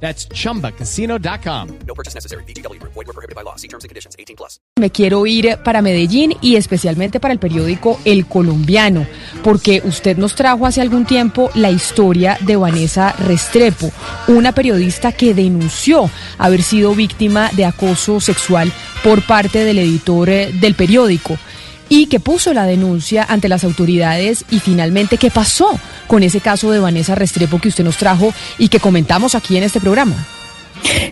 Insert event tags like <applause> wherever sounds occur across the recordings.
That's chumbacasino.com. No purchase necessary. BGW. Void were prohibited by law. See terms and conditions. 18 plus. Me quiero ir para Medellín y especialmente para el periódico El Colombiano, porque usted nos trajo hace algún tiempo la historia de Vanessa Restrepo, una periodista que denunció haber sido víctima de acoso sexual por parte del editor eh, del periódico y que puso la denuncia ante las autoridades y finalmente qué pasó con ese caso de Vanessa Restrepo que usted nos trajo y que comentamos aquí en este programa.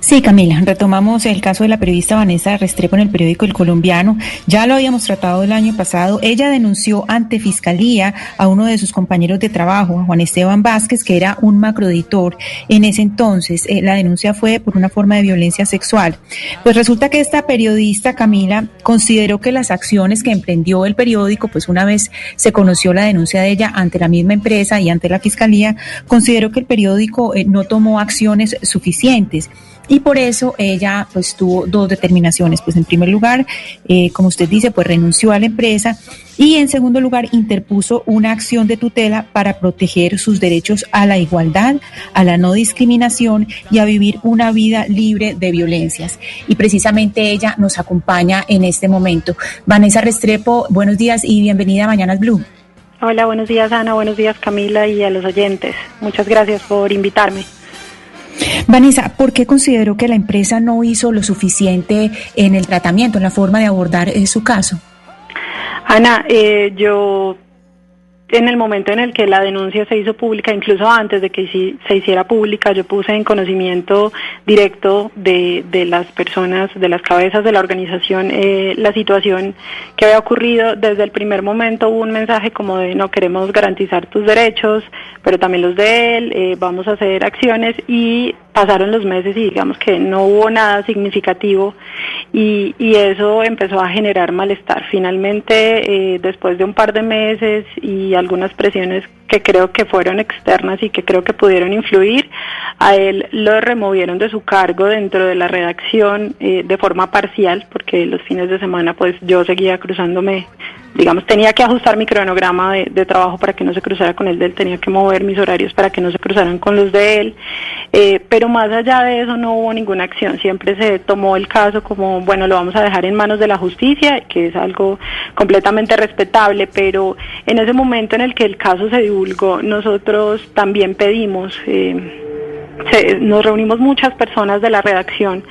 Sí, Camila, retomamos el caso de la periodista Vanessa Restrepo en el periódico El Colombiano. Ya lo habíamos tratado el año pasado. Ella denunció ante Fiscalía a uno de sus compañeros de trabajo, a Juan Esteban Vázquez, que era un macroeditor. En ese entonces, eh, la denuncia fue por una forma de violencia sexual. Pues resulta que esta periodista, Camila, consideró que las acciones que emprendió el periódico, pues una vez se conoció la denuncia de ella ante la misma empresa y ante la Fiscalía, consideró que el periódico eh, no tomó acciones suficientes y por eso ella pues tuvo dos determinaciones. Pues en primer lugar, eh, como usted dice, pues renunció a la empresa y en segundo lugar interpuso una acción de tutela para proteger sus derechos a la igualdad, a la no discriminación y a vivir una vida libre de violencias. Y precisamente ella nos acompaña en este momento. Vanessa Restrepo, buenos días y bienvenida a Mañanas Blue. Hola, buenos días Ana, buenos días Camila y a los oyentes. Muchas gracias por invitarme. Vanessa, ¿por qué consideró que la empresa no hizo lo suficiente en el tratamiento, en la forma de abordar eh, su caso? Ana, eh, yo en el momento en el que la denuncia se hizo pública, incluso antes de que se hiciera pública, yo puse en conocimiento directo de, de las personas, de las cabezas de la organización, eh, la situación que había ocurrido. Desde el primer momento hubo un mensaje como de no queremos garantizar tus derechos, pero también los de él, eh, vamos a hacer acciones y pasaron los meses y digamos que no hubo nada significativo y, y eso empezó a generar malestar. Finalmente, eh, después de un par de meses y algunas presiones que creo que fueron externas y que creo que pudieron influir, a él lo removieron de su cargo dentro de la redacción eh, de forma parcial, porque los fines de semana pues yo seguía cruzándome digamos, tenía que ajustar mi cronograma de, trabajo para que no se cruzara con el de él, tenía que mover mis horarios para que no se cruzaran con los de él, eh, pero más allá de eso no hubo ninguna acción, siempre se tomó el caso como, bueno, lo vamos a dejar en manos de la justicia, que es algo completamente respetable, pero en ese momento en el que el caso se divulgó, nosotros también pedimos... Eh, se, nos reunimos muchas personas de la redacción,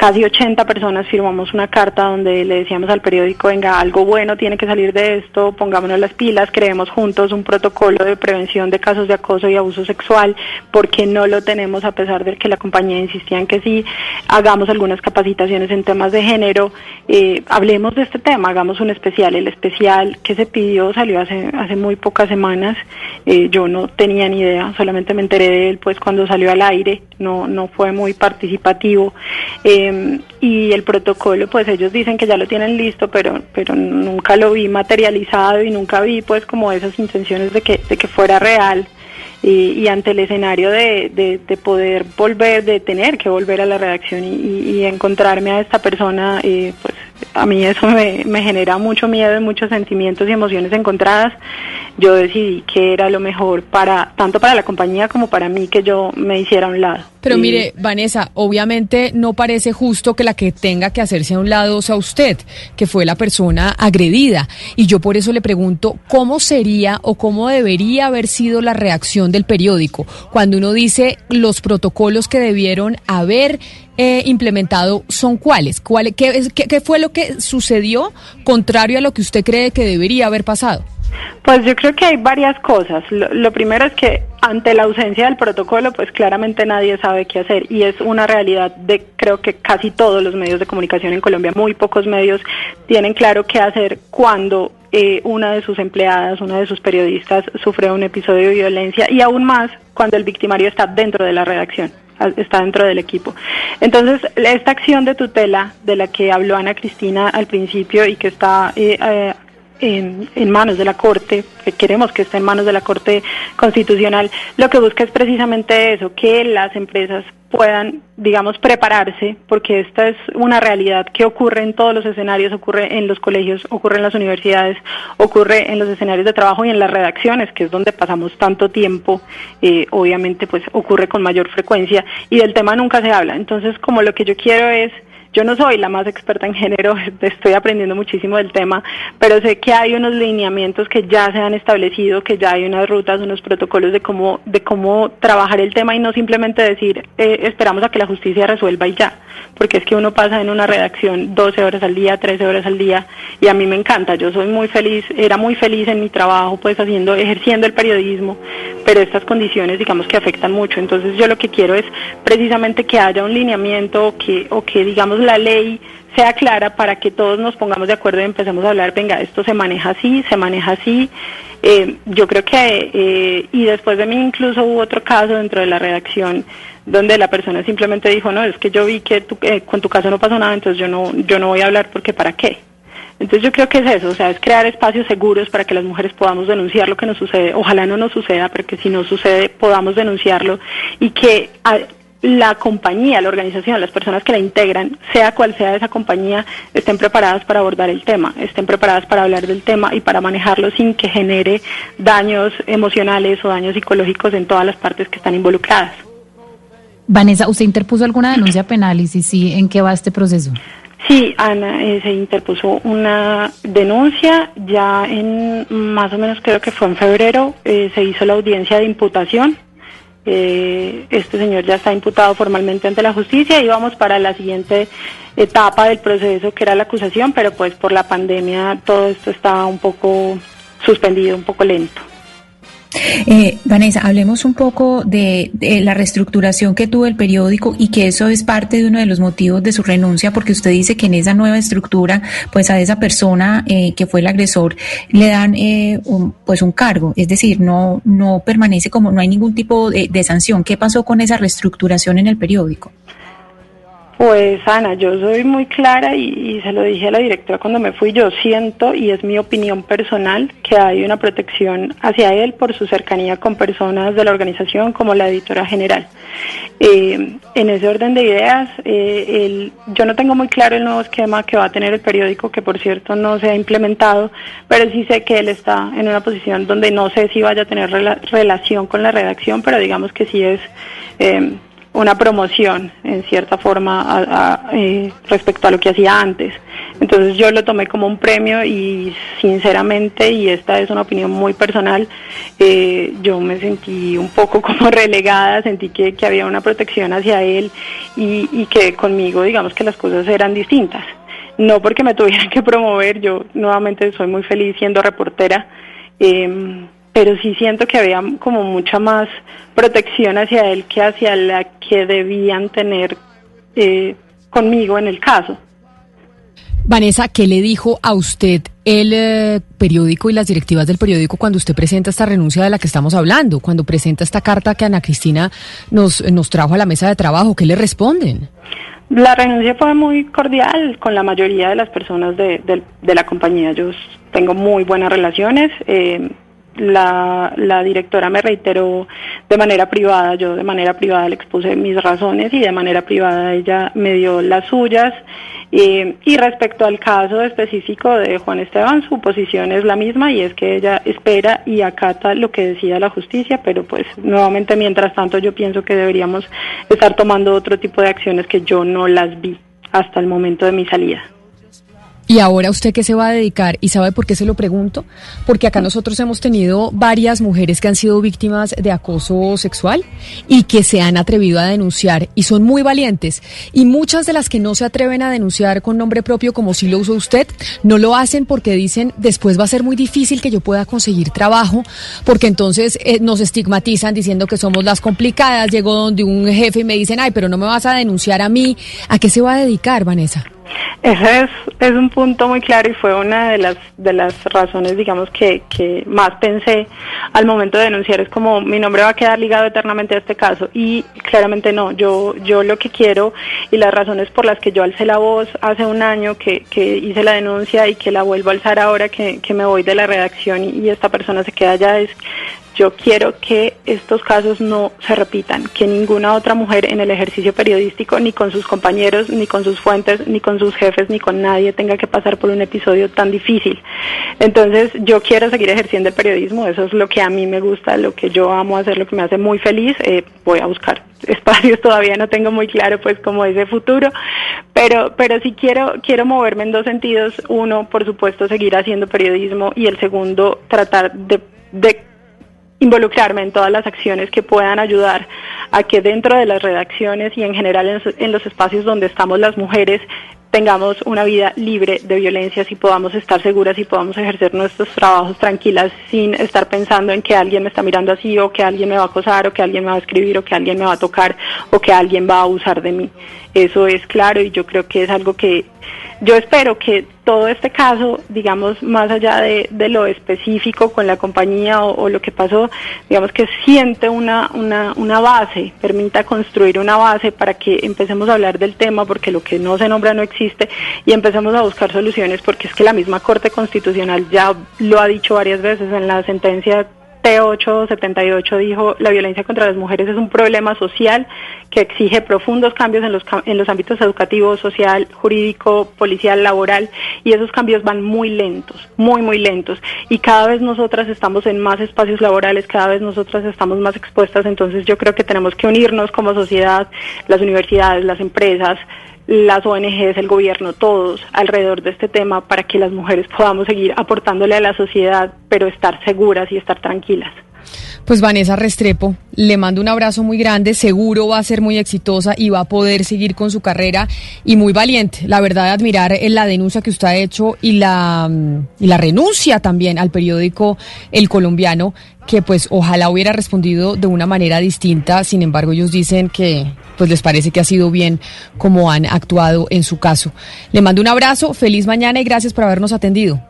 casi 80 personas firmamos una carta donde le decíamos al periódico, venga, algo bueno tiene que salir de esto, pongámonos las pilas, creemos juntos un protocolo de prevención de casos de acoso y abuso sexual, porque no lo tenemos a pesar de que la compañía insistía en que sí, hagamos algunas capacitaciones en temas de género, eh, hablemos de este tema, hagamos un especial, el especial que se pidió salió hace, hace muy pocas semanas, eh, yo no tenía ni idea, solamente me enteré de él pues cuando salió al aire, no, no fue muy participativo. Eh, y el protocolo, pues ellos dicen que ya lo tienen listo, pero, pero nunca lo vi materializado y nunca vi pues como esas intenciones de que, de que fuera real. Y, ante el escenario de, de, de, poder volver, de tener que volver a la redacción y, y encontrarme a esta persona, eh, pues a mí eso me, me, genera mucho miedo y muchos sentimientos y emociones encontradas. Yo decidí que era lo mejor para tanto para la compañía como para mí que yo me hiciera a un lado. Pero y... mire, Vanessa, obviamente no parece justo que la que tenga que hacerse a un lado sea usted, que fue la persona agredida. Y yo por eso le pregunto, ¿cómo sería o cómo debería haber sido la reacción del periódico cuando uno dice los protocolos que debieron haber eh, implementado son cuáles? ¿Cuál, qué, qué, ¿Qué fue lo que sucedió contrario a lo que usted cree que debería haber pasado? Pues yo creo que hay varias cosas. Lo, lo, primero es que ante la ausencia del protocolo, pues claramente nadie sabe qué hacer y es una realidad de creo que casi todos los medios de comunicación en Colombia, muy pocos medios tienen claro qué hacer cuando eh, una de sus empleadas, una de sus periodistas sufre un episodio de violencia y aún más cuando el victimario está dentro de la redacción. Está dentro del equipo. Entonces, esta acción de tutela de la que habló Ana Cristina al principio y que está eh, eh, en, en, manos de la Corte, que queremos que esté en manos de la Corte Constitucional, lo que busca es precisamente eso, que las empresas puedan, digamos, prepararse, porque esta es una realidad que ocurre en todos los escenarios, ocurre en los colegios, ocurre en las universidades, ocurre en los escenarios de trabajo y en las redacciones, que es donde pasamos tanto tiempo, eh, obviamente pues ocurre con mayor frecuencia y del tema nunca se habla. Entonces, como lo que yo quiero es yo no soy la más experta en género, <laughs> estoy aprendiendo muchísimo del tema, pero sé que hay unos lineamientos que ya se han establecido, que ya hay unas rutas, unos protocolos de cómo, de cómo trabajar el tema y no simplemente decir eh, esperamos a que la justicia resuelva y ya, porque es que uno pasa en una redacción 12 horas al día, 13 horas al día y a mí me encanta, yo soy muy feliz, era muy feliz en mi trabajo, pues haciendo, ejerciendo el periodismo, pero estas condiciones digamos que afectan mucho, entonces yo lo que quiero es precisamente que haya un lineamiento que, o que digamos la ley sea clara para que todos nos pongamos de acuerdo y empecemos a hablar, venga, esto se maneja así, se maneja así. Eh, yo creo que, eh, y después de mí incluso hubo otro caso dentro de la redacción donde la persona simplemente dijo, no, es que yo vi que eh, con tu caso no pasó nada, entonces yo no, yo no voy a hablar porque para qué. Entonces yo creo que es eso, o sea, es crear espacios seguros para que las mujeres podamos denunciar lo que nos sucede. Ojalá no nos suceda, pero que si no sucede podamos denunciarlo y que la compañía, la organización, las personas que la integran, sea cual sea esa compañía, estén preparadas para abordar el tema, estén preparadas para hablar del tema y para manejarlo sin que genere daños emocionales o daños psicológicos en todas las partes que están involucradas. Vanessa, ¿usted interpuso alguna denuncia penal y si sí, en qué va este proceso? Sí, Ana, eh, se interpuso una denuncia ya en más o menos creo que fue en febrero, eh, se hizo la audiencia de imputación eh, este señor ya está imputado formalmente ante la justicia y vamos para la siguiente etapa del proceso que era la acusación, pero pues por la pandemia todo esto está un poco suspendido, un poco lento. Eh, Vanessa, hablemos un poco de, la reestructuración que tuvo el periódico y que eso es parte de uno de los motivos de su renuncia, porque usted dice que en esa nueva estructura, pues a esa persona eh, que fue el agresor le dan eh, un, pues un cargo, es decir, no no permanece como no hay ningún tipo de, de sanción. ¿Qué pasó con esa reestructuración en el periódico? Pues Ana, yo soy muy clara y, se lo dije a la directora cuando me fui, yo siento y es mi opinión personal que hay una protección hacia él por su cercanía con personas de la organización como la editora general. Eh, en ese orden de ideas, eh, yo no tengo muy claro el nuevo esquema que va a tener el periódico, que por cierto no se ha implementado, pero sí sé que él está en una posición donde no sé si vaya a tener relación con la redacción, pero digamos que sí es... Eh, una promoción en cierta forma eh, respecto a lo que hacía antes. Entonces yo lo tomé como un premio y sinceramente, y esta es una opinión muy personal, eh, yo me sentí un poco <laughs> como relegada, sentí que, que había una protección hacia él y, que conmigo digamos que las cosas eran distintas. No porque me <laughs> tuvieran que promover, yo nuevamente soy muy feliz siendo reportera. Eh, pero sí siento que había como mucha más protección hacia él que hacia la que debían tener eh, conmigo en el caso. Vanessa, ¿qué le dijo a usted el eh, periódico y las directivas del periódico cuando usted presenta esta renuncia de la que estamos hablando, cuando presenta esta carta que Ana Cristina nos, nos trajo a la mesa de trabajo? ¿Qué le responden? La renuncia fue muy cordial con la mayoría de las personas de, de la compañía. Yo tengo muy buenas relaciones. Eh, la, la directora me reiteró de manera privada, yo de manera privada le expuse mis razones y de manera privada ella me dio las suyas. Eh, y respecto al caso específico de Juan Esteban, su posición es la misma y es que ella espera y acata lo que decida la justicia, pero pues nuevamente mientras tanto yo pienso que deberíamos estar tomando otro tipo de acciones que yo no las vi hasta el momento de mi salida. ¿Y ahora usted qué se va a dedicar? ¿Y sabe por qué se lo pregunto? Porque acá nosotros hemos tenido varias mujeres que han sido víctimas de acoso sexual y que se han atrevido a denunciar y son muy valientes. Y muchas de las que no se atreven a denunciar con nombre propio, como si lo usó usted, no lo hacen porque dicen después va a ser muy difícil que yo pueda conseguir trabajo, porque entonces eh, nos estigmatizan diciendo que somos las complicadas. Llego donde un jefe y me dicen, ay, pero no me vas a denunciar a mí. ¿A qué se va a dedicar, Vanessa? Ese es, es un punto muy claro y fue una de las, de las razones, digamos, que, que más pensé al momento de denunciar. Es como mi nombre va a quedar ligado eternamente a este caso y claramente no. Yo, yo lo que quiero y las razones por las que yo alcé la voz hace un año que, que hice la denuncia y que la vuelvo a alzar ahora que, que me voy de la redacción y, y esta persona se queda allá es yo quiero que estos casos no se repitan, que ninguna otra mujer en el ejercicio periodístico, ni con sus compañeros, ni con sus fuentes, ni con sus jefes, ni con nadie tenga que pasar por un episodio tan difícil. Entonces, yo quiero seguir ejerciendo el periodismo, eso es lo que a mí me gusta, lo que yo amo hacer, lo que me hace muy feliz. Eh, voy a buscar <laughs> espacios, todavía no tengo muy claro pues como ese futuro, pero, pero sí quiero, quiero moverme en dos sentidos. Uno, por supuesto, seguir haciendo periodismo y el segundo, tratar de, de involucrarme en todas las acciones que puedan ayudar a que dentro de las redacciones y en general en, los espacios donde estamos las mujeres tengamos una vida libre de violencias y podamos estar seguras y podamos ejercer nuestros trabajos tranquilas sin estar pensando en que alguien me está mirando así o que alguien me va a acosar o que alguien me va a escribir o que alguien me va a tocar o que alguien va a abusar de mí. Eso es claro y yo creo que es algo que yo espero que todo este caso, digamos, más allá de, de lo específico con la compañía o, lo que pasó, digamos que siente una, una, una base, permita construir una base para que empecemos a hablar del tema, porque lo que no se nombra no existe, y empecemos a buscar soluciones, porque es que la misma Corte Constitucional ya lo ha dicho varias veces en la sentencia T878 dijo, la violencia contra las mujeres es un problema social que exige profundos cambios en los, en los ámbitos educativo, social, jurídico, policial, laboral, y esos cambios van muy lentos, muy, muy lentos. Y cada vez nosotras estamos en más espacios laborales, cada vez nosotras estamos más expuestas, entonces yo creo que tenemos que unirnos como sociedad, las universidades, las empresas, las ONGs, el gobierno, todos alrededor de este tema para que las mujeres podamos seguir aportándole a la sociedad, pero estar seguras y estar tranquilas. Pues Vanessa Restrepo, le mando un abrazo muy grande, seguro va a ser muy exitosa y va a poder seguir con su carrera y muy valiente. La verdad, admirar la denuncia que usted ha hecho y la, y la renuncia también al periódico El Colombiano, que pues ojalá hubiera respondido de una manera distinta. Sin embargo, ellos dicen que pues les parece que ha sido bien como han actuado en su caso. Le mando un abrazo, feliz mañana y gracias por habernos atendido.